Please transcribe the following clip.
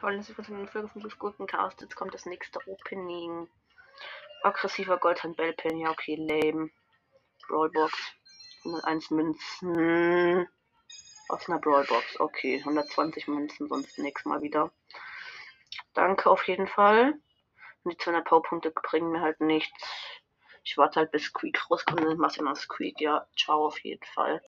Wollen Sie von den Folge von guten Chaos, jetzt kommt das nächste Opening. Aggressiver Goldhand Bellpin, ja okay, lame. Brawlbox. 101 Münzen. Aus einer Brawlbox, okay. 120 Münzen, sonst nächstes Mal wieder. Danke auf jeden Fall. Und die 200 Powerpunkte bringen mir halt nichts. Ich warte halt bis Squeak rauskommt, dann mach ich mal Squeak. Ja, ciao auf jeden Fall.